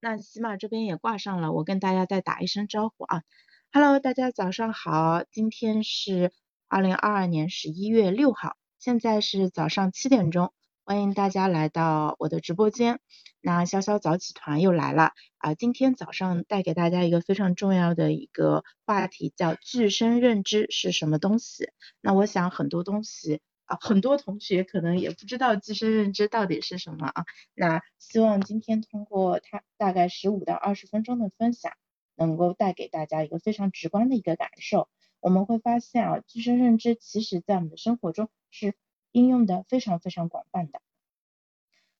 那喜马这边也挂上了，我跟大家再打一声招呼啊。Hello，大家早上好，今天是二零二二年十一月六号，现在是早上七点钟，欢迎大家来到我的直播间。那潇潇早起团又来了啊，今天早上带给大家一个非常重要的一个话题，叫具身认知是什么东西。那我想很多东西。啊，很多同学可能也不知道自身认知到底是什么啊。那希望今天通过他大概十五到二十分钟的分享，能够带给大家一个非常直观的一个感受。我们会发现啊，自身认知其实在我们的生活中是应用的非常非常广泛的。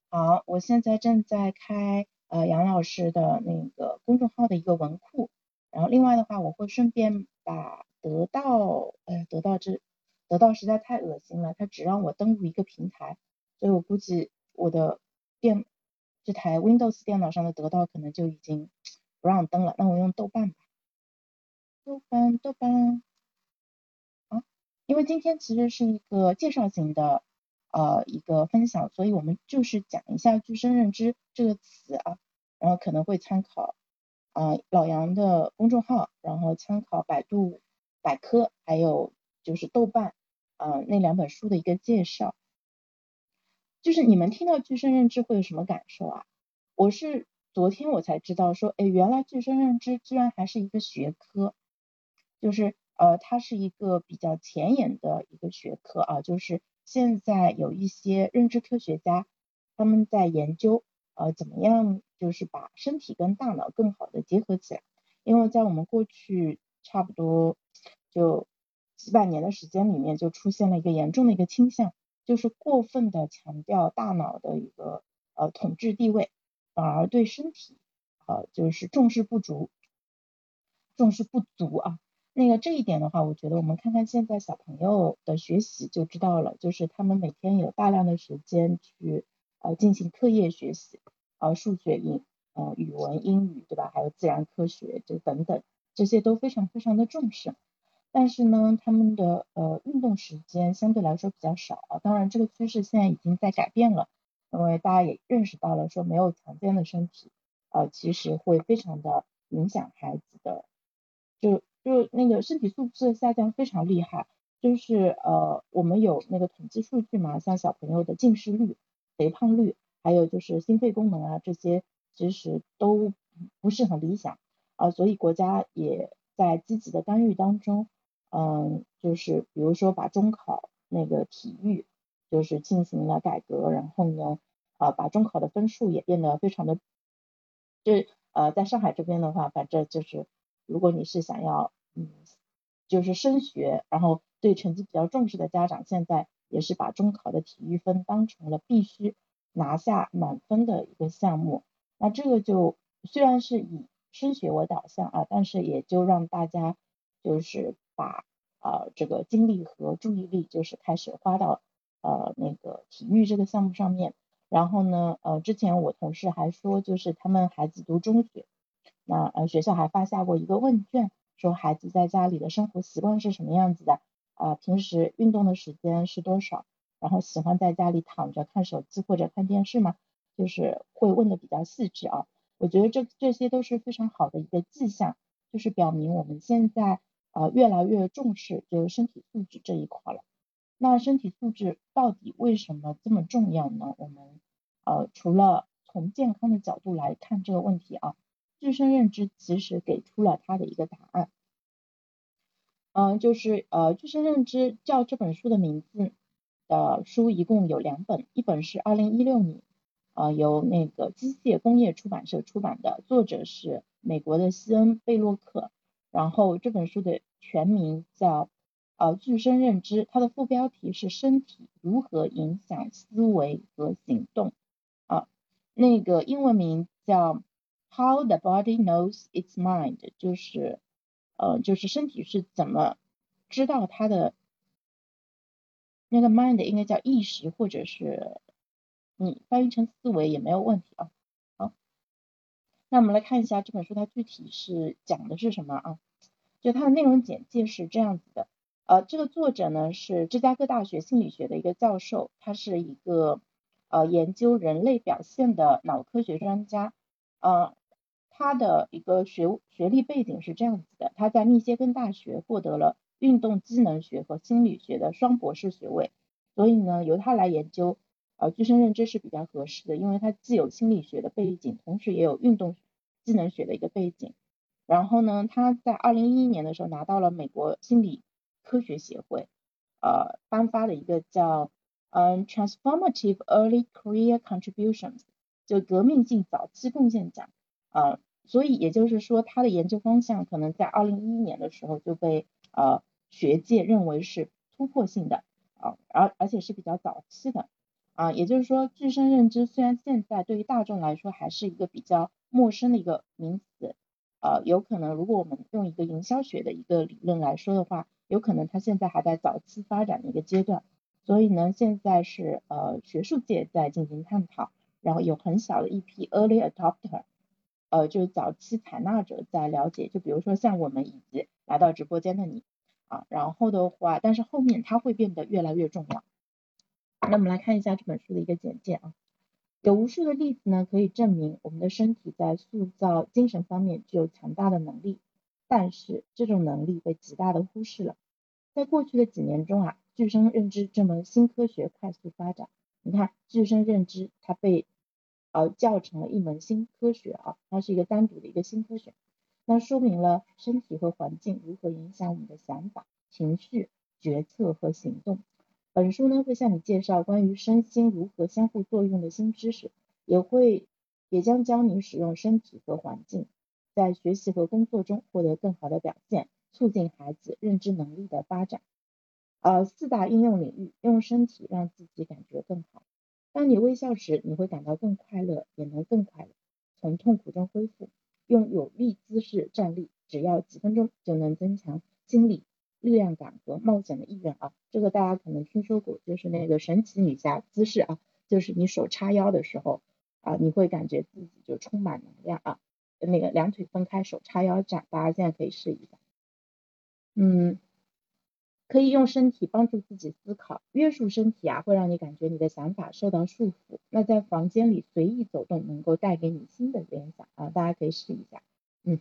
好，我现在正在开呃杨老师的那个公众号的一个文库，然后另外的话，我会顺便把得到呃得到这。得到实在太恶心了，他只让我登录一个平台，所以我估计我的电这台 Windows 电脑上的得到可能就已经不让登了。那我用豆瓣吧，豆瓣豆瓣啊，因为今天其实是一个介绍型的呃一个分享，所以我们就是讲一下具身认知这个词啊，然后可能会参考啊老杨的公众号，然后参考百度百科，还有就是豆瓣。呃，那两本书的一个介绍，就是你们听到具身认知会有什么感受啊？我是昨天我才知道说，哎，原来具身认知居然还是一个学科，就是呃，它是一个比较前沿的一个学科啊，就是现在有一些认知科学家他们在研究呃，怎么样就是把身体跟大脑更好的结合起来，因为在我们过去差不多就。几百年的时间里面，就出现了一个严重的一个倾向，就是过分的强调大脑的一个呃统治地位，反而对身体呃就是重视不足，重视不足啊。那个这一点的话，我觉得我们看看现在小朋友的学习就知道了，就是他们每天有大量的时间去呃进行课业学习，呃数学、英呃语文、英语对吧？还有自然科学就等等，这些都非常非常的重视。但是呢，他们的呃运动时间相对来说比较少啊。当然，这个趋势现在已经在改变了，因为大家也认识到了，说没有强健的身体，呃，其实会非常的影响孩子的，就就那个身体素质下降非常厉害。就是呃，我们有那个统计数据嘛，像小朋友的近视率、肥胖率，还有就是心肺功能啊这些，其实都不是很理想啊，所以国家也在积极的干预当中。嗯，就是比如说把中考那个体育就是进行了改革，然后呢，啊，把中考的分数也变得非常的，就呃，在上海这边的话，反正就是如果你是想要嗯，就是升学，然后对成绩比较重视的家长，现在也是把中考的体育分当成了必须拿下满分的一个项目。那这个就虽然是以升学为导向啊，但是也就让大家就是。把呃这个精力和注意力就是开始花到呃那个体育这个项目上面，然后呢呃之前我同事还说就是他们孩子读中学，那呃学校还发下过一个问卷，说孩子在家里的生活习惯是什么样子的啊平时运动的时间是多少，然后喜欢在家里躺着看手机或者看电视吗？就是会问的比较细致啊，我觉得这这些都是非常好的一个迹象，就是表明我们现在。啊，越来越重视就是身体素质这一块了。那身体素质到底为什么这么重要呢？我们呃，除了从健康的角度来看这个问题啊，自身认知其实给出了它的一个答案。嗯，就是呃，自身认知叫这本书的名字的书一共有两本，一本是二零一六年啊由那个机械工业出版社出版的，作者是美国的西恩贝洛克。然后这本书的全名叫呃具身认知，它的副标题是身体如何影响思维和行动啊，那个英文名叫 How the Body Knows Its Mind，就是呃就是身体是怎么知道它的那个 mind 应该叫意识或者是你翻译成思维也没有问题啊。那我们来看一下这本书，它具体是讲的是什么啊？就它的内容简介是这样子的，呃，这个作者呢是芝加哥大学心理学的一个教授，他是一个呃研究人类表现的脑科学专家，呃，他的一个学学历背景是这样子的，他在密歇根大学获得了运动机能学和心理学的双博士学位，所以呢，由他来研究呃具身认知是比较合适的，因为他既有心理学的背景，同时也有运动技能学的一个背景。然后呢，他在二零一一年的时候拿到了美国心理科学协会呃颁发的一个叫嗯 Transformative Early Career Contributions 就革命性早期贡献奖啊，所以也就是说他的研究方向可能在二零一一年的时候就被呃学界认为是突破性的啊，而而且是比较早期的啊，也就是说具身认知虽然现在对于大众来说还是一个比较陌生的一个名词。呃，有可能，如果我们用一个营销学的一个理论来说的话，有可能它现在还在早期发展的一个阶段，所以呢，现在是呃学术界在进行探讨，然后有很小的一批 early adopter，呃，就是早期采纳者在了解，就比如说像我们以及来到直播间的你啊，然后的话，但是后面它会变得越来越重要。那我们来看一下这本书的一个简介啊。有无数的例子呢，可以证明我们的身体在塑造精神方面具有强大的能力，但是这种能力被极大的忽视了。在过去的几年中啊，具身认知这门新科学快速发展。你看，具身认知它被呃叫成了一门新科学啊，它是一个单独的一个新科学。那说明了身体和环境如何影响我们的想法、情绪、决策和行动。本书呢会向你介绍关于身心如何相互作用的新知识，也会也将教你使用身体和环境，在学习和工作中获得更好的表现，促进孩子认知能力的发展。呃，四大应用领域，用身体让自己感觉更好。当你微笑时，你会感到更快乐，也能更快乐，从痛苦中恢复。用有力姿势站立，只要几分钟就能增强心理。力量感和冒险的意愿啊，这个大家可能听说过，就是那个神奇女侠姿势啊，就是你手叉腰的时候啊，你会感觉自己就充满能量啊。那个两腿分开，手叉腰站，大家现在可以试一下。嗯，可以用身体帮助自己思考，约束身体啊，会让你感觉你的想法受到束缚。那在房间里随意走动，能够带给你新的联想啊，大家可以试一下。嗯。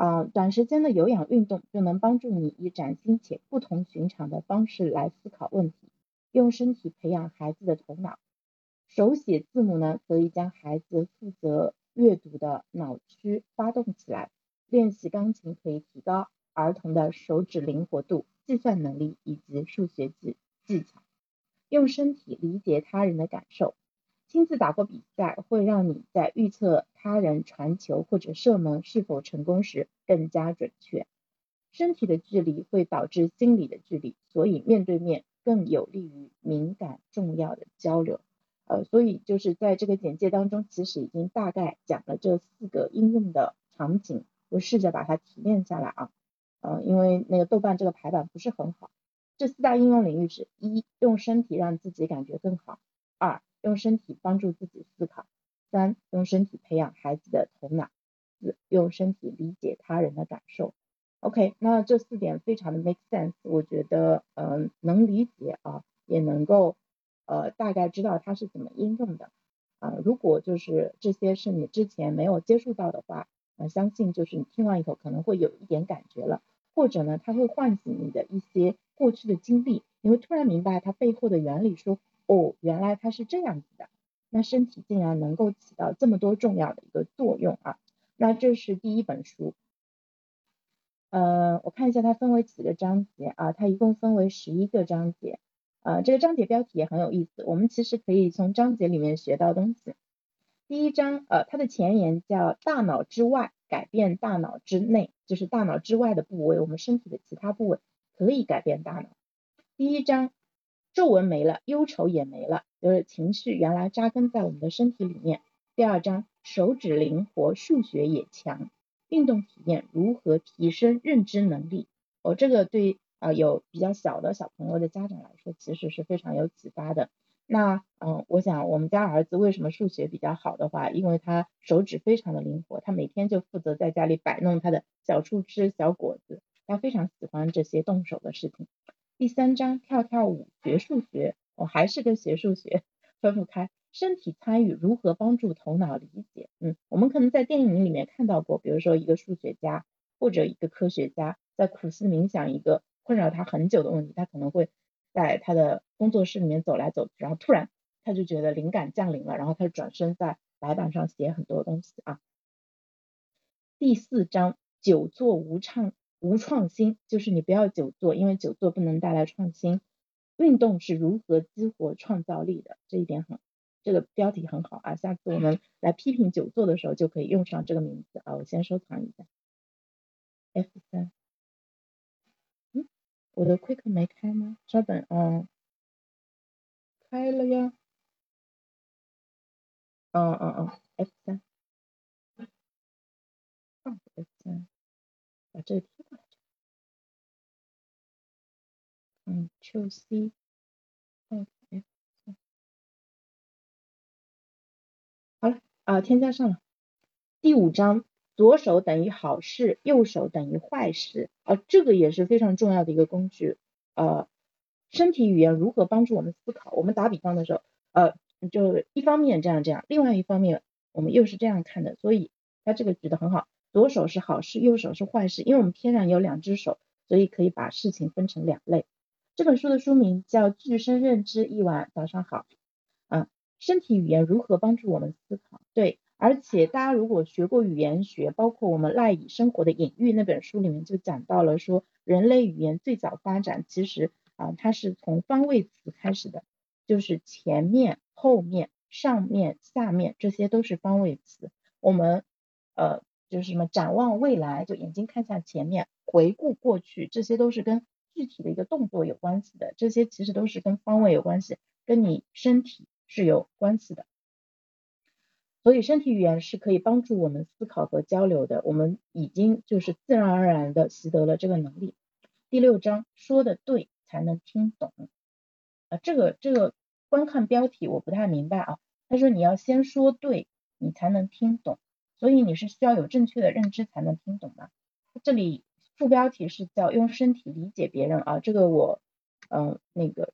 啊，短时间的有氧运动就能帮助你以崭新且不同寻常的方式来思考问题，用身体培养孩子的头脑。手写字母呢，可以将孩子负责阅读的脑区发动起来。练习钢琴可以提高儿童的手指灵活度、计算能力以及数学技技巧。用身体理解他人的感受。亲自打过比赛，会让你在预测他人传球或者射门是否成功时更加准确。身体的距离会导致心理的距离，所以面对面更有利于敏感重要的交流。呃，所以就是在这个简介当中，其实已经大概讲了这四个应用的场景，我试着把它提炼下来啊。呃，因为那个豆瓣这个排版不是很好。这四大应用领域是：一、用身体让自己感觉更好；二、用身体帮助自己思考，三用身体培养孩子的头脑，四用身体理解他人的感受。OK，那这四点非常的 make sense，我觉得嗯能理解啊，也能够呃大概知道它是怎么应用的啊。如果就是这些是你之前没有接触到的话，呃相信就是你听完以后可能会有一点感觉了，或者呢它会唤醒你的一些过去的经历，你会突然明白它背后的原理说。哦，原来它是这样子的，那身体竟然能够起到这么多重要的一个作用啊！那这是第一本书，呃，我看一下它分为几个章节啊？它一共分为十一个章节，呃，这个章节标题也很有意思，我们其实可以从章节里面学到东西。第一章，呃，它的前言叫“大脑之外改变大脑之内”，就是大脑之外的部位，我们身体的其他部位可以改变大脑。第一章。皱纹没了，忧愁也没了，就是情绪原来扎根在我们的身体里面。第二章，手指灵活，数学也强，运动体验如何提升认知能力？哦，这个对啊有比较小的小朋友的家长来说，其实是非常有启发的。那嗯，我想我们家儿子为什么数学比较好的话，因为他手指非常的灵活，他每天就负责在家里摆弄他的小树枝、小果子，他非常喜欢这些动手的事情。第三章跳跳舞学数学，我还是跟学数学 分不开。身体参与如何帮助头脑理解？嗯，我们可能在电影里面看到过，比如说一个数学家或者一个科学家在苦思冥想一个困扰他很久的问题，他可能会在他的工作室里面走来走去，然后突然他就觉得灵感降临了，然后他就转身在白板上写很多东西啊。第四章，久坐无畅无创新，就是你不要久坐，因为久坐不能带来创新。运动是如何激活创造力的？这一点很。这个标题很好啊，下次我们来批评久坐的时候就可以用上这个名字啊。我先收藏一下，F 三，嗯，我的 Quick 没开吗？稍等啊，开了呀，嗯嗯嗯，F 三，放 F 三，把这个过来，嗯，Q C。好了啊，添加上了。第五章，左手等于好事，右手等于坏事啊，这个也是非常重要的一个工具。呃，身体语言如何帮助我们思考？我们打比方的时候，呃，就一方面这样这样，另外一方面我们又是这样看的，所以它这个举得很好。左手是好事，右手是坏事，因为我们天然有两只手，所以可以把事情分成两类。这本书的书名叫《具身认知一晚》，早上好。啊身体语言如何帮助我们思考？对，而且大家如果学过语言学，包括我们赖以生活的隐喻那本书里面就讲到了，说人类语言最早发展其实啊，它是从方位词开始的，就是前面、后面、上面、下面这些都是方位词。我们呃就是什么展望未来，就眼睛看向前面，回顾过去，这些都是跟具体的一个动作有关系的，这些其实都是跟方位有关系，跟你身体。是有关系的，所以身体语言是可以帮助我们思考和交流的。我们已经就是自然而然的习得了这个能力。第六章说的对才能听懂啊，这个这个观看标题我不太明白啊。他说你要先说对，你才能听懂，所以你是需要有正确的认知才能听懂的。这里副标题是叫用身体理解别人啊，这个我嗯那个。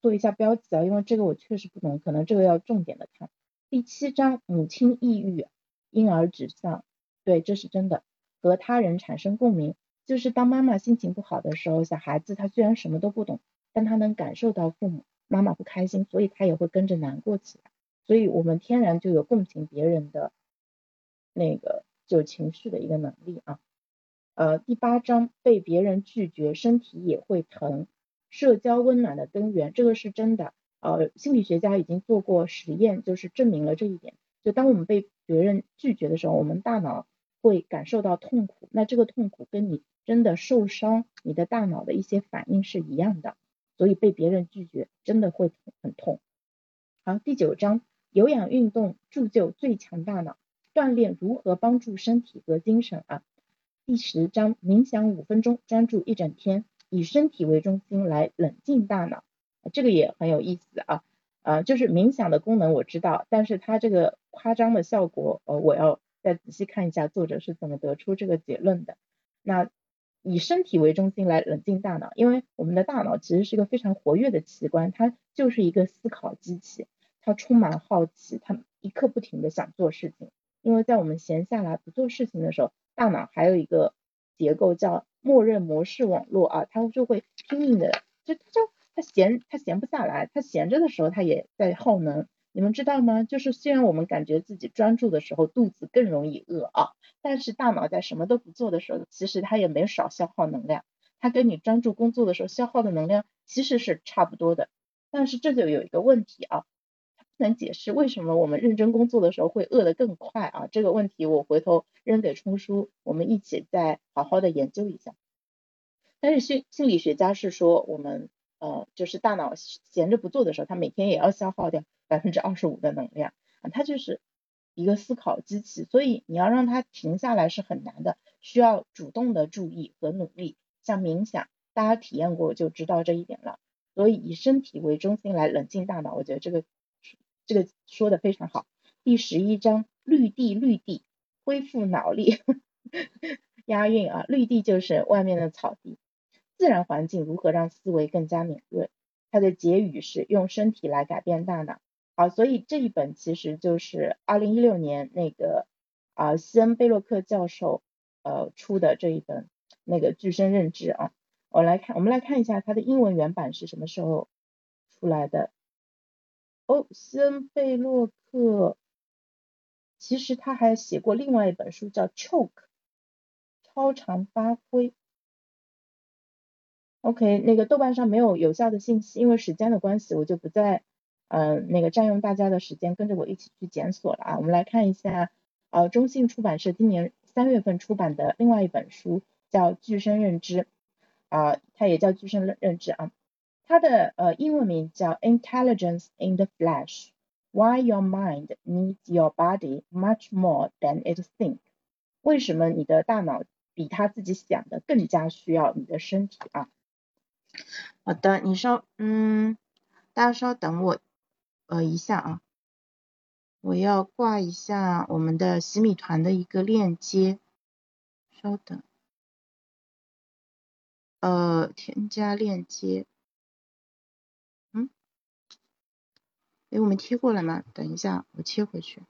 做一下标记啊，因为这个我确实不懂，可能这个要重点的看。第七章，母亲抑郁，婴儿指向，对，这是真的。和他人产生共鸣，就是当妈妈心情不好的时候，小孩子他虽然什么都不懂，但他能感受到父母妈妈不开心，所以他也会跟着难过起来。所以我们天然就有共情别人的那个就情绪的一个能力啊。呃，第八章，被别人拒绝，身体也会疼。社交温暖的根源，这个是真的。呃，心理学家已经做过实验，就是证明了这一点。就当我们被别人拒绝的时候，我们大脑会感受到痛苦。那这个痛苦跟你真的受伤，你的大脑的一些反应是一样的。所以被别人拒绝真的会很痛。好，第九章，有氧运动铸就最强大脑，锻炼如何帮助身体和精神啊？第十章，冥想五分钟，专注一整天。以身体为中心来冷静大脑，这个也很有意思啊，呃，就是冥想的功能我知道，但是它这个夸张的效果，呃，我要再仔细看一下作者是怎么得出这个结论的。那以身体为中心来冷静大脑，因为我们的大脑其实是一个非常活跃的器官，它就是一个思考机器，它充满好奇，它一刻不停的想做事情。因为在我们闲下来不做事情的时候，大脑还有一个结构叫。默认模式网络啊，它就会拼命的，就它就它闲它闲不下来，它闲着的时候它也在耗能，你们知道吗？就是虽然我们感觉自己专注的时候肚子更容易饿啊，但是大脑在什么都不做的时候，其实它也没少消耗能量，它跟你专注工作的时候消耗的能量其实是差不多的，但是这就有一个问题啊。能解释为什么我们认真工作的时候会饿得更快啊？这个问题我回头扔给冲叔，我们一起再好好的研究一下。但是心心理学家是说，我们呃就是大脑闲着不做的时候，它每天也要消耗掉百分之二十五的能量啊，它就是一个思考机器，所以你要让它停下来是很难的，需要主动的注意和努力。像冥想，大家体验过就知道这一点了。所以以身体为中心来冷静大脑，我觉得这个。这个说的非常好。第十一章，绿地，绿地，恢复脑力，押韵啊！绿地就是外面的草地。自然环境如何让思维更加敏锐？它的结语是用身体来改变大脑。好，所以这一本其实就是二零一六年那个啊西恩贝洛克教授呃出的这一本那个具身认知啊。我来看，我们来看一下它的英文原版是什么时候出来的。哦，西恩贝洛克其实他还写过另外一本书叫《Choke》，超常发挥。OK，那个豆瓣上没有有效的信息，因为时间的关系，我就不再嗯那个占用大家的时间，跟着我一起去检索了啊。我们来看一下，呃，中信出版社今年三月份出版的另外一本书叫《具身认知》。啊，它也叫具身认认知啊，它的呃英文名叫 Intelligence in the Flesh: Why Your Mind Needs Your Body Much More Than It Thinks。为什么你的大脑比他自己想的更加需要你的身体啊？好的，你稍嗯，大家稍等我呃一下啊，我要挂一下我们的洗米团的一个链接，稍等。呃，添加链接，嗯，哎，我们贴过了吗？等一下，我切回去。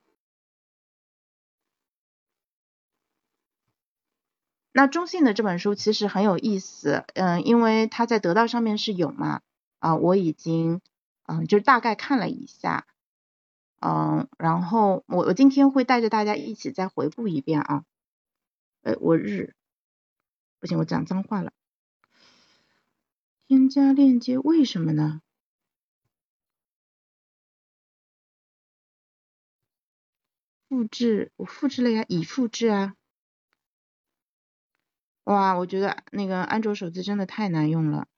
那中信的这本书其实很有意思，嗯，因为它在得到上面是有嘛，啊，我已经，嗯，就大概看了一下，嗯，然后我我今天会带着大家一起再回顾一遍啊，呃，我日，不行，我讲脏话了。添加链接为什么呢？复制，我复制了呀，已复制啊。哇，我觉得那个安卓手机真的太难用了。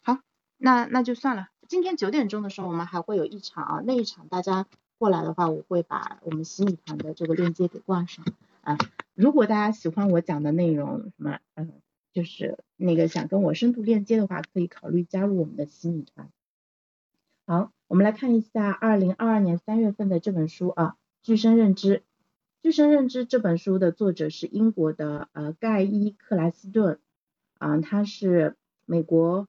好，那那就算了。今天九点钟的时候，我们还会有一场啊，那一场大家过来的话，我会把我们洗米团的这个链接给挂上啊。如果大家喜欢我讲的内容，什么，嗯，就是那个想跟我深度链接的话，可以考虑加入我们的洗米团。好，我们来看一下二零二二年三月份的这本书啊，《具身认知》。《具身认知》这本书的作者是英国的呃盖伊克莱斯顿，啊，他是美国，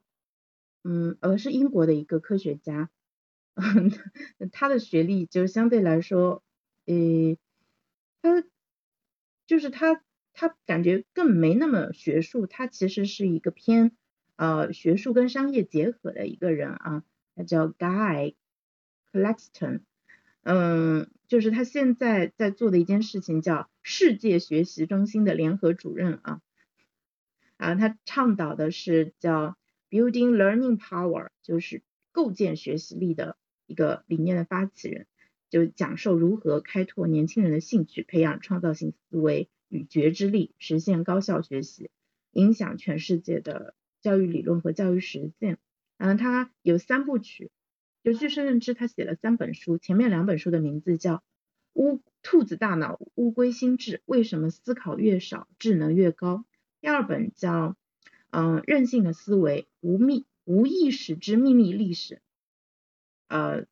嗯，呃，是英国的一个科学家，他的学历就相对来说，呃，他。就是他，他感觉更没那么学术，他其实是一个偏呃学术跟商业结合的一个人啊，他叫 Guy Claxton，嗯，就是他现在在做的一件事情叫世界学习中心的联合主任啊，啊，他倡导的是叫 Building Learning Power，就是构建学习力的一个理念的发起人。就讲授如何开拓年轻人的兴趣，培养创造性思维与觉知力，实现高效学习，影响全世界的教育理论和教育实践。嗯，他有三部曲，就具身认知，他写了三本书，前面两本书的名字叫《乌兔子大脑乌龟心智》，为什么思考越少智能越高？第二本叫嗯任性的思维无秘无意识之秘密历史，呃。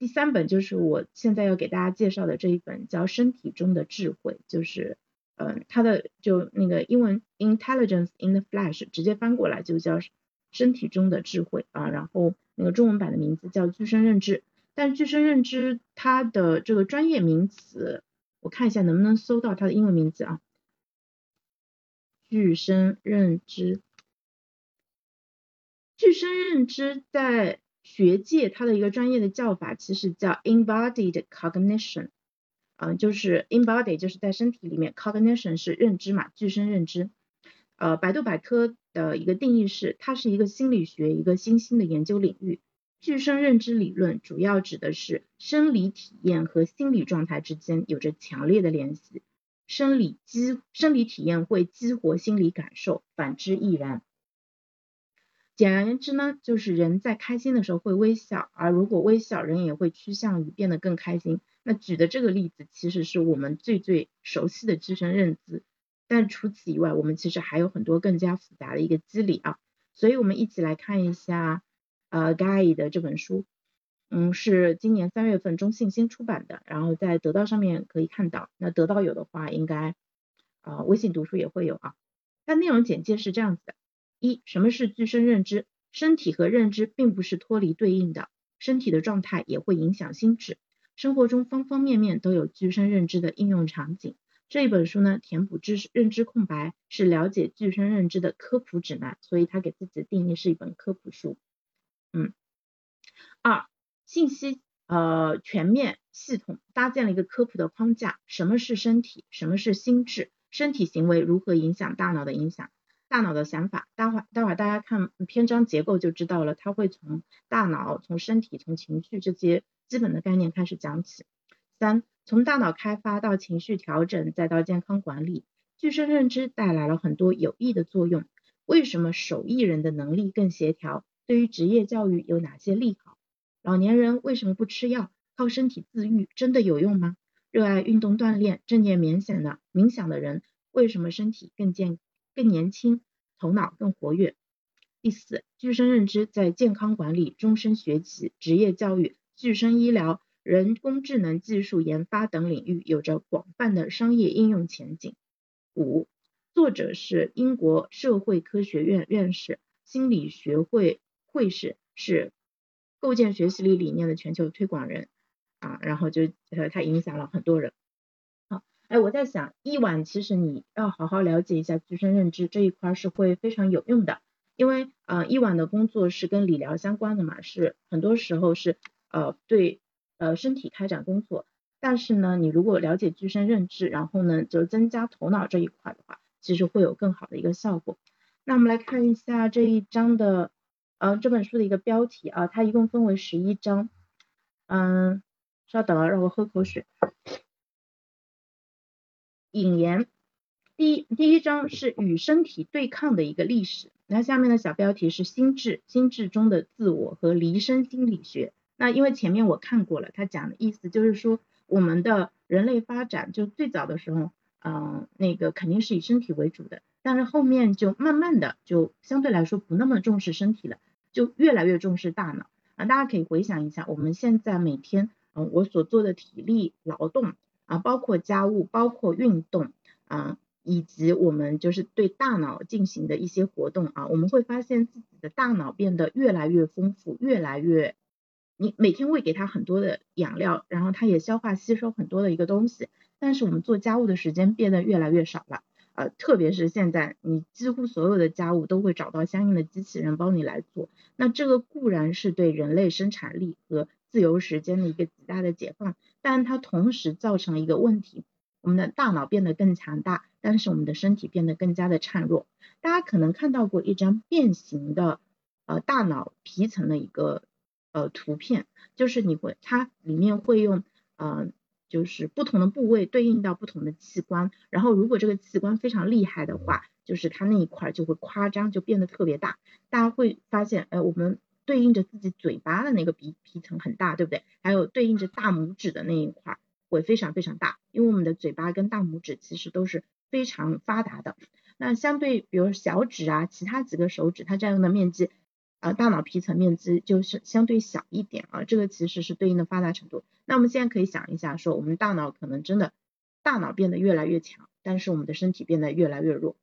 第三本就是我现在要给大家介绍的这一本，叫《身体中的智慧》，就是嗯，它的就那个英文 Intelligence in the Flesh，直接翻过来就叫身体中的智慧啊。然后那个中文版的名字叫具身认知，但具身认知它的这个专业名词，我看一下能不能搜到它的英文名字啊。具身认知，具身认知在。学界它的一个专业的叫法其实叫 embodied cognition，嗯，就是 embodied 就是在身体里面，cognition 是认知嘛，具身认知。呃，百度百科的一个定义是，它是一个心理学一个新兴的研究领域。具身认知理论主要指的是生理体验和心理状态之间有着强烈的联系，生理激生理体验会激活心理感受，反之亦然。简而言之呢，就是人在开心的时候会微笑，而如果微笑，人也会趋向于变得更开心。那举的这个例子其实是我们最最熟悉的自身认知，但除此以外，我们其实还有很多更加复杂的一个机理啊。所以我们一起来看一下呃 Guy 的这本书，嗯，是今年三月份中信新出版的，然后在得到上面可以看到，那得到有的话，应该呃微信读书也会有啊。它内容简介是这样子的。一，什么是具身认知？身体和认知并不是脱离对应的，身体的状态也会影响心智。生活中方方面面都有具身认知的应用场景。这一本书呢，填补知识认知空白，是了解具身认知的科普指南，所以他给自己的定义是一本科普书。嗯，二，信息呃全面系统搭建了一个科普的框架。什么是身体？什么是心智？身体行为如何影响大脑的影响？大脑的想法，待会待会大家看篇章结构就知道了，它会从大脑、从身体、从情绪这些基本的概念开始讲起。三，从大脑开发到情绪调整，再到健康管理，具身认知带来了很多有益的作用。为什么手艺人的能力更协调？对于职业教育有哪些利好？老年人为什么不吃药？靠身体自愈真的有用吗？热爱运动锻炼、正念冥想的冥想的人，为什么身体更健？更年轻，头脑更活跃。第四，具身认知在健康管理、终身学习、职业教育、具身医疗、人工智能技术研发等领域有着广泛的商业应用前景。五，作者是英国社会科学院院士、心理学会会士，是构建学习力理念的全球推广人啊，然后就呃，他影响了很多人。好哎，我在想，一晚其实你要好好了解一下具身认知这一块是会非常有用的，因为呃，一晚的工作是跟理疗相关的嘛，是很多时候是呃对呃身体开展工作，但是呢，你如果了解具身认知，然后呢就增加头脑这一块的话，其实会有更好的一个效果。那我们来看一下这一章的呃这本书的一个标题啊，它一共分为十一章，嗯，稍等啊，让我喝口水。引言，第一第一章是与身体对抗的一个历史。那下面的小标题是心智，心智中的自我和离身心理学。那因为前面我看过了，他讲的意思就是说，我们的人类发展就最早的时候，嗯，那个肯定是以身体为主的，但是后面就慢慢的就相对来说不那么重视身体了，就越来越重视大脑。啊，大家可以回想一下，我们现在每天，嗯，我所做的体力劳动。啊，包括家务，包括运动啊，以及我们就是对大脑进行的一些活动啊，我们会发现自己的大脑变得越来越丰富，越来越，你每天喂给它很多的养料，然后它也消化吸收很多的一个东西，但是我们做家务的时间变得越来越少了，呃，特别是现在，你几乎所有的家务都会找到相应的机器人帮你来做，那这个固然是对人类生产力和自由时间的一个极大的解放。但它同时造成了一个问题，我们的大脑变得更强大，但是我们的身体变得更加的孱弱。大家可能看到过一张变形的呃大脑皮层的一个呃图片，就是你会它里面会用呃就是不同的部位对应到不同的器官，然后如果这个器官非常厉害的话，就是它那一块就会夸张，就变得特别大。大家会发现，哎，我们。对应着自己嘴巴的那个皮皮层很大，对不对？还有对应着大拇指的那一块会非常非常大，因为我们的嘴巴跟大拇指其实都是非常发达的。那相对比如小指啊，其他几个手指，它占用的面积啊，大脑皮层面积就是相对小一点啊。这个其实是对应的发达程度。那我们现在可以想一下，说我们大脑可能真的大脑变得越来越强，但是我们的身体变得越来越弱。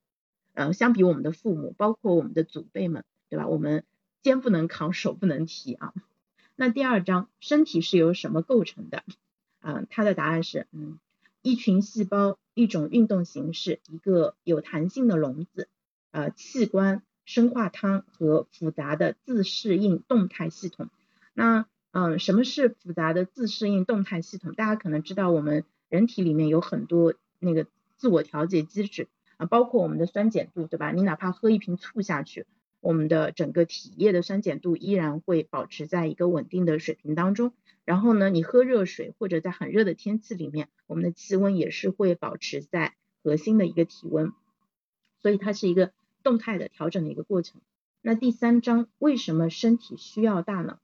呃，相比我们的父母，包括我们的祖辈们，对吧？我们肩不能扛，手不能提啊。那第二章，身体是由什么构成的？嗯，它的答案是，嗯，一群细胞，一种运动形式，一个有弹性的笼子，呃，器官、生化汤和复杂的自适应动态系统。那，嗯，什么是复杂的自适应动态系统？大家可能知道，我们人体里面有很多那个自我调节机制啊，包括我们的酸碱度，对吧？你哪怕喝一瓶醋下去。我们的整个体液的酸碱度依然会保持在一个稳定的水平当中。然后呢，你喝热水或者在很热的天气里面，我们的气温也是会保持在核心的一个体温。所以它是一个动态的调整的一个过程。那第三章为什么身体需要大脑？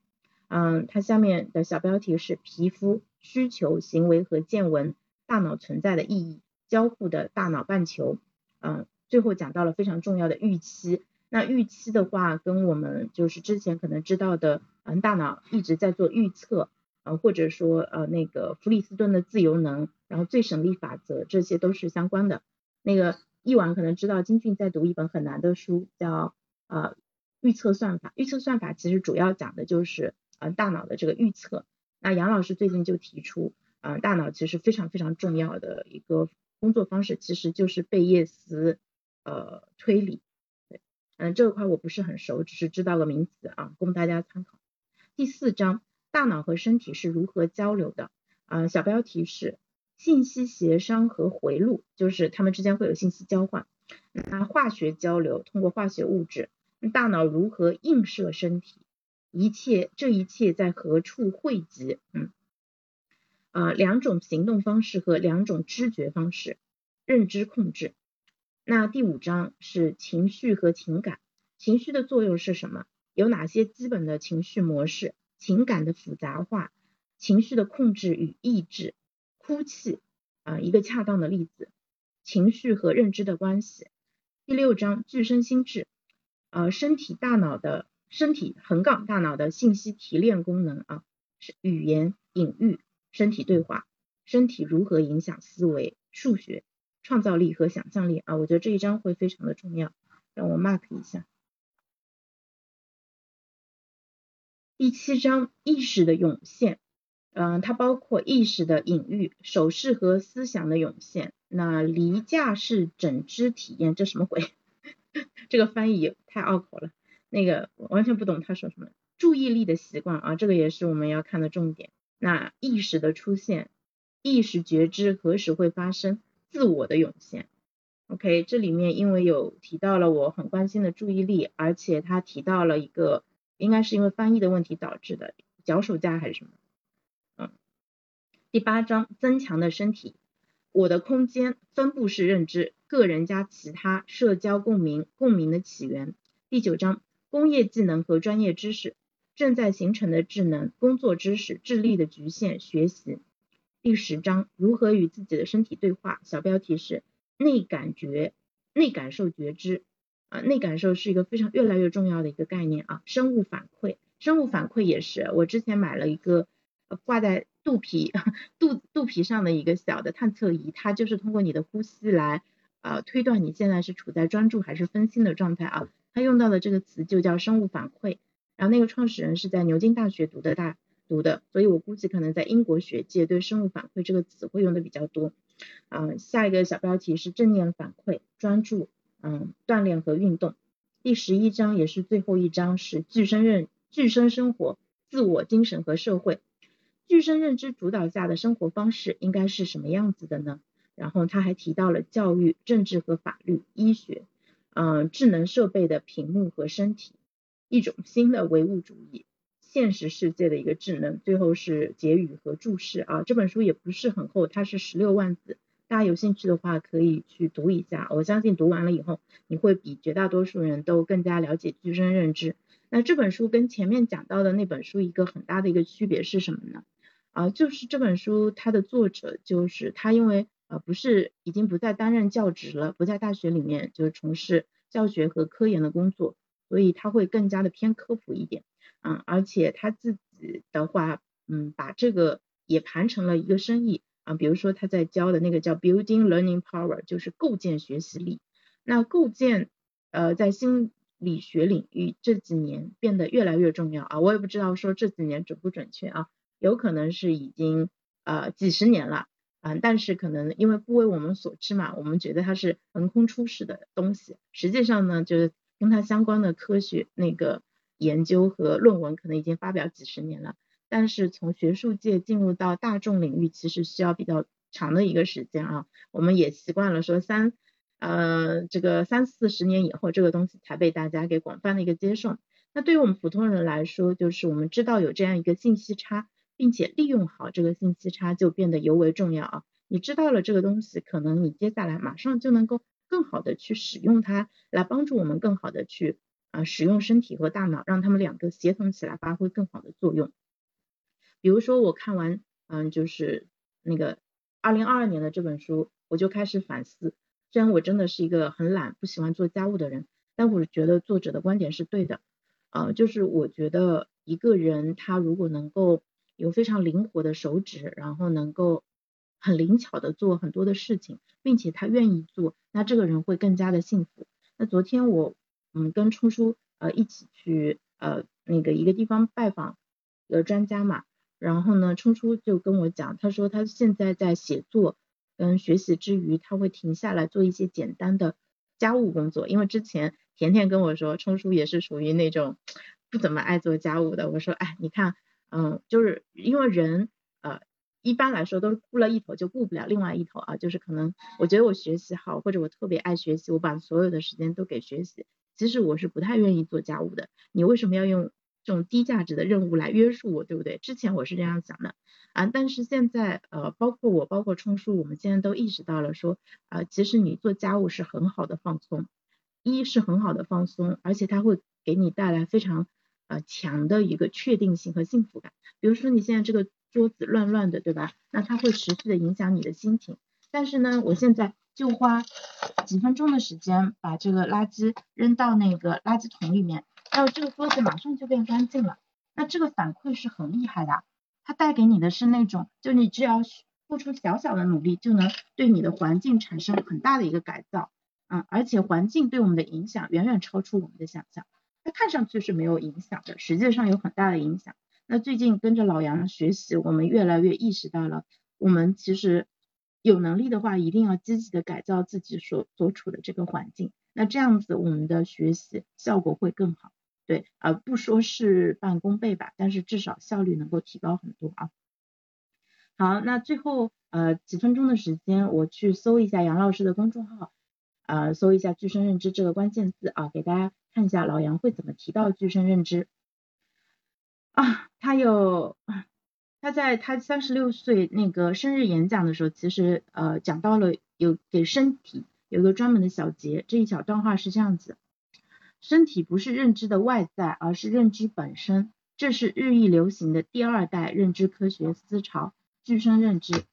嗯，它下面的小标题是皮肤需求、行为和见闻、大脑存在的意义、交互的大脑半球。嗯，最后讲到了非常重要的预期。那预期的话，跟我们就是之前可能知道的，嗯，大脑一直在做预测，呃，或者说呃那个弗里斯顿的自由能，然后最省力法则，这些都是相关的。那个一晚可能知道金俊在读一本很难的书，叫呃预测算法。预测算法其实主要讲的就是呃大脑的这个预测。那杨老师最近就提出，嗯，大脑其实非常非常重要的一个工作方式，其实就是贝叶斯呃推理。对，嗯，这块我不是很熟，只是知道个名词啊，供大家参考。第四章，大脑和身体是如何交流的？啊，小标题是信息协商和回路，就是它们之间会有信息交换。那化学交流通过化学物质，大脑如何映射身体？一切这一切在何处汇集？嗯，啊，两种行动方式和两种知觉方式，认知控制。那第五章是情绪和情感，情绪的作用是什么？有哪些基本的情绪模式？情感的复杂化，情绪的控制与抑制，哭泣啊，一个恰当的例子。情绪和认知的关系。第六章具身心智，呃，身体大脑的。身体横杠大脑的信息提炼功能啊，是语言、隐喻、身体对话，身体如何影响思维、数学、创造力和想象力啊？我觉得这一章会非常的重要，让我 mark 一下。第七章意识的涌现，嗯，它包括意识的隐喻、手势和思想的涌现。那离架式整知体验，这什么鬼？这个翻译也太拗口了。那个完全不懂他说什么，注意力的习惯啊，这个也是我们要看的重点。那意识的出现，意识觉知何时会发生？自我的涌现。OK，这里面因为有提到了我很关心的注意力，而且他提到了一个，应该是因为翻译的问题导致的脚手架还是什么？第八章增强的身体，我的空间分布式认知，个人加其他社交共鸣，共鸣的起源。第九章。工业技能和专业知识正在形成的智能工作知识智力的局限学习第十章如何与自己的身体对话小标题是内感觉内感受觉知啊内感受是一个非常越来越重要的一个概念啊生物反馈生物反馈也是我之前买了一个挂在肚皮 肚肚皮上的一个小的探测仪它就是通过你的呼吸来啊推断你现在是处在专注还是分心的状态啊。他用到的这个词就叫生物反馈，然后那个创始人是在牛津大学读的大读的，所以我估计可能在英国学界对生物反馈这个词会用的比较多。啊，下一个小标题是正念反馈，专注，嗯，锻炼和运动。第十一章也是最后一章是具身认具身生活，自我精神和社会，具身认知主导下的生活方式应该是什么样子的呢？然后他还提到了教育、政治和法律、医学。嗯，智能设备的屏幕和身体，一种新的唯物主义，现实世界的一个智能。最后是结语和注释啊，这本书也不是很厚，它是十六万字，大家有兴趣的话可以去读一下。我相信读完了以后，你会比绝大多数人都更加了解具身认知。那这本书跟前面讲到的那本书一个很大的一个区别是什么呢？啊，就是这本书它的作者就是他，因为。呃，不是，已经不再担任教职了，不在大学里面就是从事教学和科研的工作，所以他会更加的偏科普一点，嗯，而且他自己的话，嗯，把这个也盘成了一个生意啊，比如说他在教的那个叫 Building Learning Power，就是构建学习力。那构建，呃，在心理学领域这几年变得越来越重要啊，我也不知道说这几年准不准确啊，有可能是已经呃几十年了。嗯，但是可能因为不为我们所知嘛，我们觉得它是横空出世的东西。实际上呢，就是跟它相关的科学那个研究和论文可能已经发表几十年了。但是从学术界进入到大众领域，其实需要比较长的一个时间啊。我们也习惯了说三呃这个三四十年以后，这个东西才被大家给广泛的一个接受。那对于我们普通人来说，就是我们知道有这样一个信息差。并且利用好这个信息差就变得尤为重要啊！你知道了这个东西，可能你接下来马上就能够更好的去使用它，来帮助我们更好的去啊使用身体和大脑，让他们两个协同起来发挥更好的作用。比如说我看完嗯就是那个二零二二年的这本书，我就开始反思，虽然我真的是一个很懒不喜欢做家务的人，但我觉得作者的观点是对的啊，就是我觉得一个人他如果能够有非常灵活的手指，然后能够很灵巧的做很多的事情，并且他愿意做，那这个人会更加的幸福。那昨天我嗯跟冲叔呃一起去呃那个一个地方拜访一个专家嘛，然后呢冲叔就跟我讲，他说他现在在写作跟学习之余，他会停下来做一些简单的家务工作，因为之前甜甜跟我说冲叔也是属于那种 不怎么爱做家务的，我说哎你看嗯就是因为人呃。一般来说都是顾了一头就顾不了另外一头啊，就是可能我觉得我学习好，或者我特别爱学习，我把所有的时间都给学习。其实我是不太愿意做家务的。你为什么要用这种低价值的任务来约束我，对不对？之前我是这样想的啊，但是现在呃，包括我，包括冲叔，我们现在都意识到了说啊，其实你做家务是很好的放松，一是很好的放松，而且它会给你带来非常呃强的一个确定性和幸福感。比如说你现在这个。桌子乱乱的，对吧？那它会持续的影响你的心情。但是呢，我现在就花几分钟的时间把这个垃圾扔到那个垃圾桶里面，然后这个桌子马上就变干净了。那这个反馈是很厉害的，它带给你的是那种，就你只要付出小小的努力，就能对你的环境产生很大的一个改造。嗯，而且环境对我们的影响远远超出我们的想象。它看上去是没有影响的，实际上有很大的影响。那最近跟着老杨学习，我们越来越意识到了，我们其实有能力的话，一定要积极的改造自己所所处的这个环境。那这样子，我们的学习效果会更好。对，啊不说是半功倍吧，但是至少效率能够提高很多啊。好，那最后呃几分钟的时间，我去搜一下杨老师的公众号，呃搜一下具身认知这个关键字啊，给大家看一下老杨会怎么提到具身认知。啊，他有，他在他三十六岁那个生日演讲的时候，其实呃讲到了有给身体有一个专门的小节，这一小段话是这样子：身体不是认知的外在，而是认知本身，这是日益流行的第二代认知科学思潮——具身认知。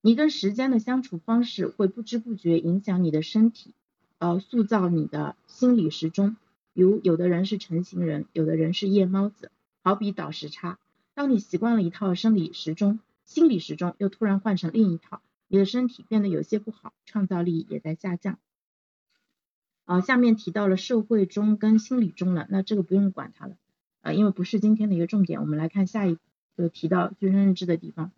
你跟时间的相处方式会不知不觉影响你的身体，呃，塑造你的心理时钟。比如，有的人是成型人，有的人是夜猫子。好比倒时差，当你习惯了一套生理时钟，心理时钟又突然换成另一套，你的身体变得有些不好，创造力也在下降。啊，下面提到了社会钟跟心理钟了，那这个不用管它了，啊，因为不是今天的一个重点。我们来看下一个提到具身认知的地方。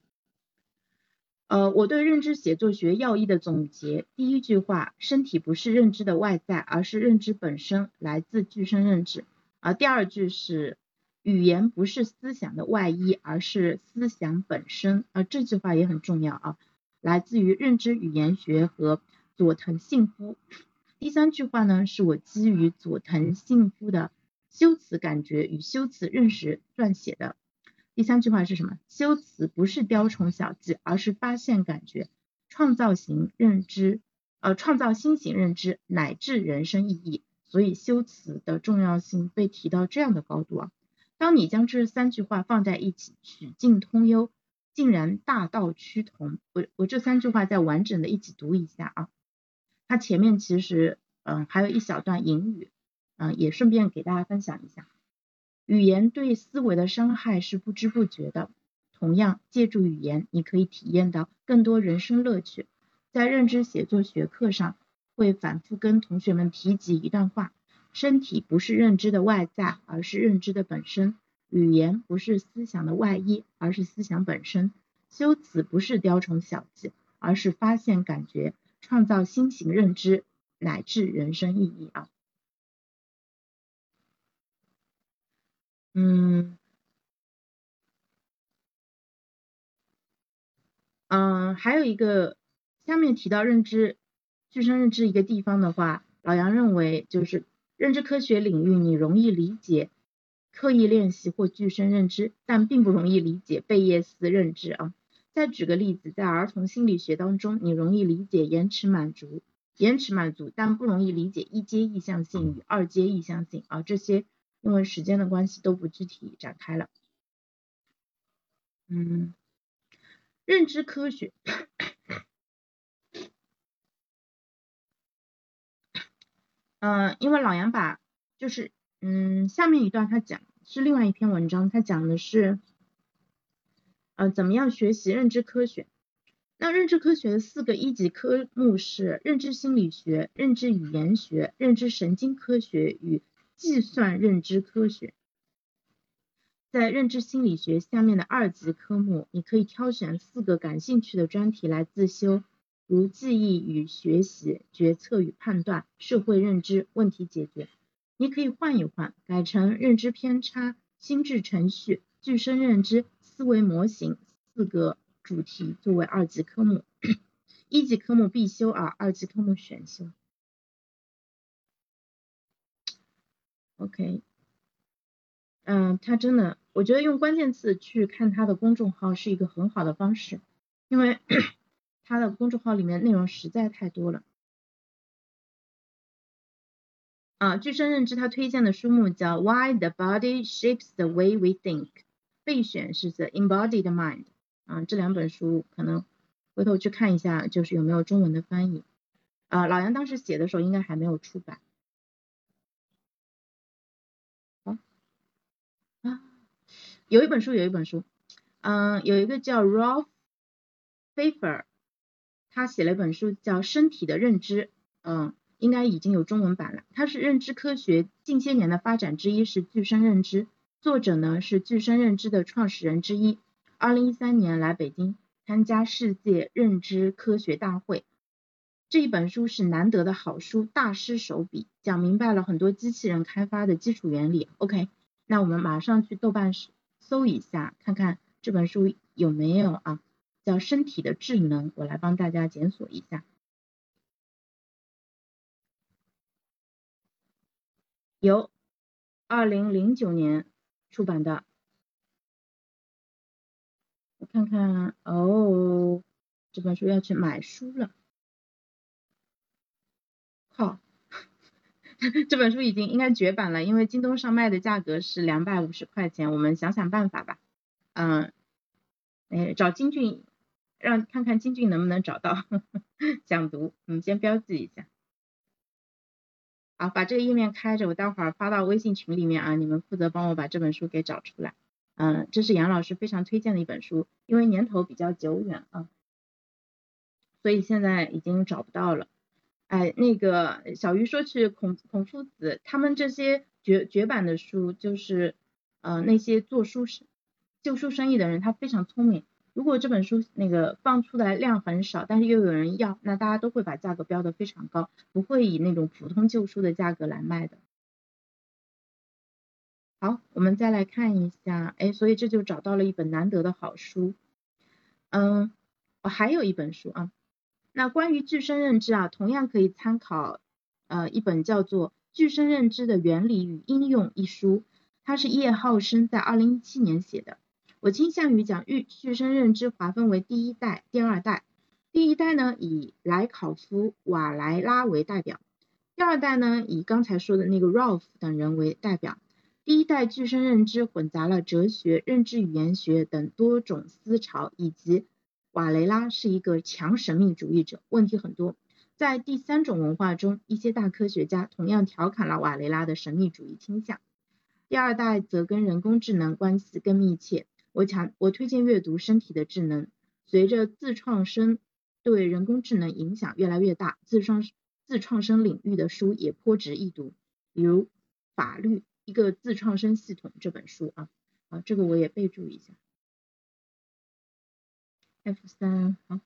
呃，我对认知写作学要义的总结，第一句话，身体不是认知的外在，而是认知本身，来自具身认知。而第二句是，语言不是思想的外衣，而是思想本身。啊，这句话也很重要啊，来自于认知语言学和佐藤幸夫。第三句话呢，是我基于佐藤幸夫的修辞感觉与修辞认识撰写的。第三句话是什么？修辞不是雕虫小技，而是发现感觉，创造型认知，呃，创造新型认知乃至人生意义。所以修辞的重要性被提到这样的高度啊。当你将这三句话放在一起，曲径通幽，竟然大道趋同。我我这三句话再完整的一起读一下啊。它前面其实嗯还有一小段引语，嗯也顺便给大家分享一下。语言对思维的伤害是不知不觉的。同样，借助语言，你可以体验到更多人生乐趣。在认知写作学课上，会反复跟同学们提及一段话：身体不是认知的外在，而是认知的本身；语言不是思想的外衣，而是思想本身；修辞不是雕虫小技，而是发现感觉，创造新型认知，乃至人生意义啊。嗯，嗯，还有一个下面提到认知具身认知一个地方的话，老杨认为就是认知科学领域，你容易理解刻意练习或具身认知，但并不容易理解贝叶斯认知啊。再举个例子，在儿童心理学当中，你容易理解延迟满足，延迟满足，但不容易理解一阶意向性与二阶意向性啊这些。因为时间的关系，都不具体展开了。嗯，认知科学，嗯，因为老杨把就是嗯下面一段他讲是另外一篇文章，他讲的是呃怎么样学习认知科学。那认知科学的四个一级科目是认知心理学、认知语言学、认知神经科学与计算认知科学。在认知心理学下面的二级科目，你可以挑选四个感兴趣的专题来自修，如记忆与学习、决策与判断、社会认知、问题解决。你可以换一换，改成认知偏差、心智程序、具身认知、思维模型四个。主题作为二级科目，一级科目必修啊，二级科目选修。OK，嗯，他真的，我觉得用关键词去看他的公众号是一个很好的方式，因为 他的公众号里面内容实在太多了。啊，具身认知他推荐的书目叫《Why the Body Shapes the Way We Think》，备选是 The Embodied Mind。啊，这两本书可能回头去看一下，就是有没有中文的翻译。啊，老杨当时写的时候应该还没有出版。好，啊，有一本书，有一本书，嗯，有一个叫 Ralph，Pfeffer，他写了一本书叫《身体的认知》，嗯，应该已经有中文版了。它是认知科学近些年的发展之一，是具身认知，作者呢是具身认知的创始人之一。二零一三年来北京参加世界认知科学大会，这一本书是难得的好书，大师手笔，讲明白了很多机器人开发的基础原理。OK，那我们马上去豆瓣搜一下，看看这本书有没有啊？叫《身体的智能》，我来帮大家检索一下。有，二零零九年出版的。我看看哦，这本书要去买书了。好，这本书已经应该绝版了，因为京东上卖的价格是两百五十块钱。我们想想办法吧。嗯，哎，找金俊，让看看金俊能不能找到 讲读。我们，先标记一下。好，把这个页面开着，我待会儿发到微信群里面啊，你们负责帮我把这本书给找出来。嗯，这是杨老师非常推荐的一本书，因为年头比较久远啊，所以现在已经找不到了。哎，那个小鱼说去孔孔夫子他们这些绝绝版的书，就是呃那些做书生旧书生意的人，他非常聪明。如果这本书那个放出来量很少，但是又有人要，那大家都会把价格标的非常高，不会以那种普通旧书的价格来卖的。好，我们再来看一下，哎，所以这就找到了一本难得的好书。嗯，我还有一本书啊，那关于具身认知啊，同样可以参考呃一本叫做《具身认知的原理与应用》一书，它是叶浩生在二零一七年写的。我倾向于将具具身认知划分为第一代、第二代。第一代呢以莱考夫、瓦莱拉为代表，第二代呢以刚才说的那个 Rolf 等人为代表。第一代具身认知混杂了哲学、认知语言学等多种思潮，以及瓦雷拉是一个强神秘主义者，问题很多。在第三种文化中，一些大科学家同样调侃了瓦雷拉的神秘主义倾向。第二代则跟人工智能关系更密切。我强我推荐阅读《身体的智能》，随着自创生对人工智能影响越来越大，自创自创生领域的书也颇值一读，比如法律。一个自创生系统这本书啊，啊，这个我也备注一下。F 三好，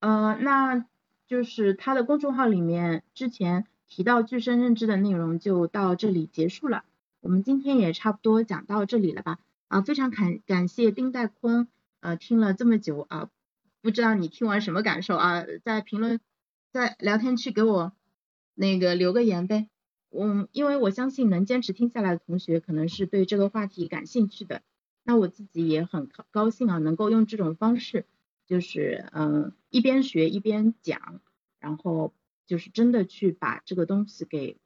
呃，那就是他的公众号里面之前提到具身认知的内容就到这里结束了。我们今天也差不多讲到这里了吧？啊，非常感感谢丁代坤，呃，听了这么久啊，不知道你听完什么感受啊？在评论。在聊天区给我那个留个言呗，嗯，因为我相信能坚持听下来的同学，可能是对这个话题感兴趣的。那我自己也很高兴啊，能够用这种方式，就是嗯一边学一边讲，然后就是真的去把这个东西给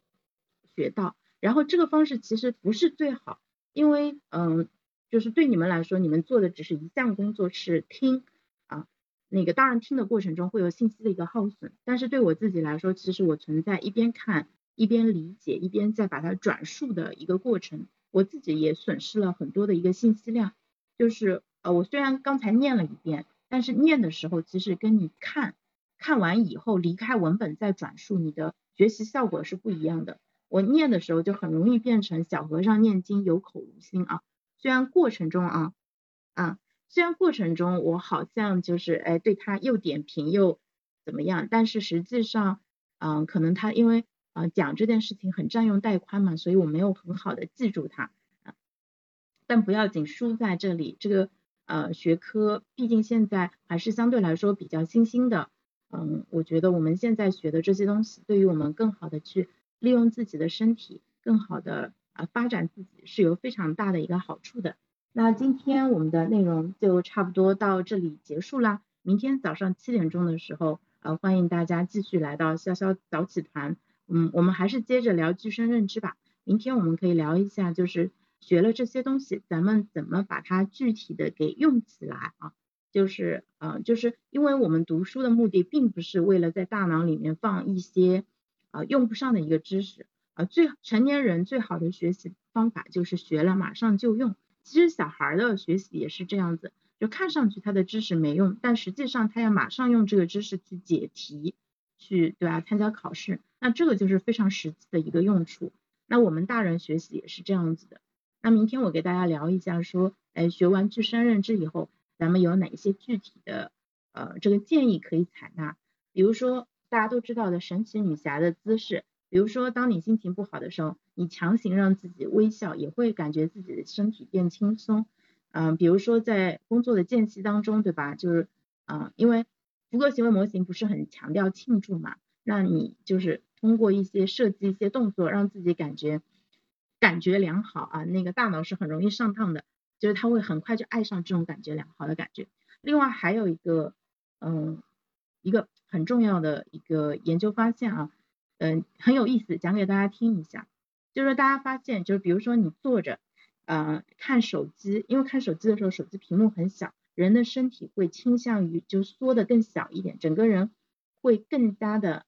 学到。然后这个方式其实不是最好，因为嗯，就是对你们来说，你们做的只是一项工作，是听啊。那个当然听的过程中会有信息的一个耗损，但是对我自己来说，其实我存在一边看一边理解一边再把它转述的一个过程，我自己也损失了很多的一个信息量。就是呃，我虽然刚才念了一遍，但是念的时候其实跟你看看完以后离开文本再转述，你的学习效果是不一样的。我念的时候就很容易变成小和尚念经有口无心啊。虽然过程中啊啊，虽然过程中我好像就是哎对他又点评又怎么样，但是实际上嗯，可能他因为啊讲这件事情很占用带宽嘛，所以我没有很好的记住它啊。但不要紧，输在这里。这个呃学科毕竟现在还是相对来说比较新兴的，嗯，我觉得我们现在学的这些东西，对于我们更好的去利用自己的身体，更好的啊发展自己是有非常大的一个好处的。那今天我们的内容就差不多到这里结束啦。明天早上七点钟的时候，呃，欢迎大家继续来到潇潇早起团。嗯，我们还是接着聊具身认知吧。明天我们可以聊一下，就是。学了这些东西，咱们怎么把它具体的给用起来啊？就是呃，就是因为我们读书的目的，并不是为了在大脑里面放一些啊用不上的一个知识啊。最成年人最好的学习方法就是学了马上就用。其实小孩的学习也是这样子，就看上去他的知识没用，但实际上他要马上用这个知识去解题，去对吧？参加考试，那这个就是非常实际的一个用处。那我们大人学习也是这样子的。那明天我给大家聊一下，说，哎，学完具身认知以后，咱们有哪一些具体的呃这个建议可以采纳？比如说大家都知道的神奇女侠的姿势，比如说当你心情不好的时候，你强行让自己微笑，也会感觉自己的身体变轻松。嗯，比如说在工作的间隙当中，对吧？就是啊，因为福格行为模型不是很强调庆祝嘛，那你就是通过一些设计一些动作，让自己感觉。感觉良好啊，那个大脑是很容易上当的，就是他会很快就爱上这种感觉良好的感觉。另外还有一个，嗯，一个很重要的一个研究发现啊，嗯，很有意思，讲给大家听一下。就是大家发现，就是比如说你坐着，呃，看手机，因为看手机的时候手机屏幕很小，人的身体会倾向于就缩的更小一点，整个人会更加的，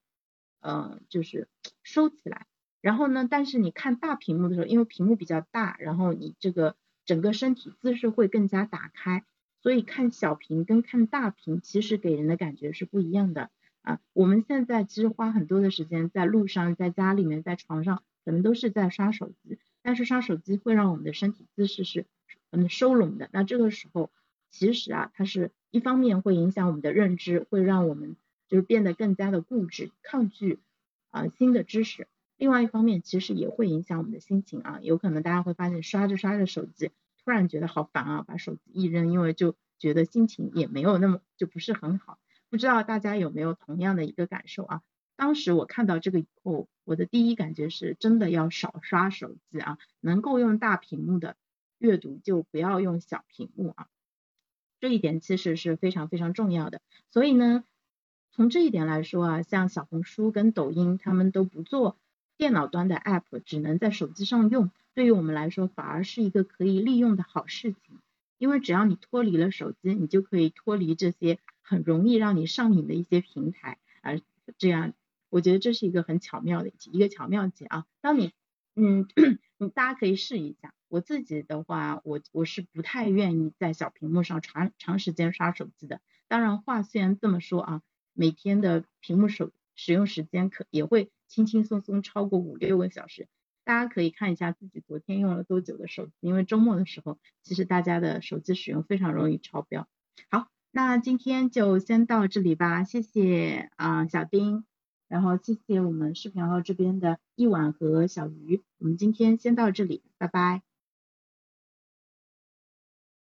呃，就是收起来。然后呢？但是你看大屏幕的时候，因为屏幕比较大，然后你这个整个身体姿势会更加打开，所以看小屏跟看大屏其实给人的感觉是不一样的啊。我们现在其实花很多的时间在路上、在家里面、在床上，可能都是在刷手机，但是刷手机会让我们的身体姿势是嗯收拢的。那这个时候其实啊，它是一方面会影响我们的认知，会让我们就变得更加的固执，抗拒啊新的知识。另外一方面，其实也会影响我们的心情啊，有可能大家会发现刷着刷着手机，突然觉得好烦啊，把手机一扔，因为就觉得心情也没有那么就不是很好。不知道大家有没有同样的一个感受啊？当时我看到这个以后，我的第一感觉是真的要少刷手机啊，能够用大屏幕的阅读就不要用小屏幕啊，这一点其实是非常非常重要的。所以呢，从这一点来说啊，像小红书跟抖音他们都不做。电脑端的 App 只能在手机上用，对于我们来说反而是一个可以利用的好事情，因为只要你脱离了手机，你就可以脱离这些很容易让你上瘾的一些平台，啊，这样我觉得这是一个很巧妙的一个巧妙节啊。当你，嗯，你大家可以试一下。我自己的话，我我是不太愿意在小屏幕上长长时间刷手机的。当然话虽然这么说啊，每天的屏幕手使用时间可也会。轻轻松松超过五六个小时，大家可以看一下自己昨天用了多久的手机，因为周末的时候，其实大家的手机使用非常容易超标。好，那今天就先到这里吧，谢谢啊小丁，然后谢谢我们视频号这边的一碗和小鱼，我们今天先到这里，拜拜。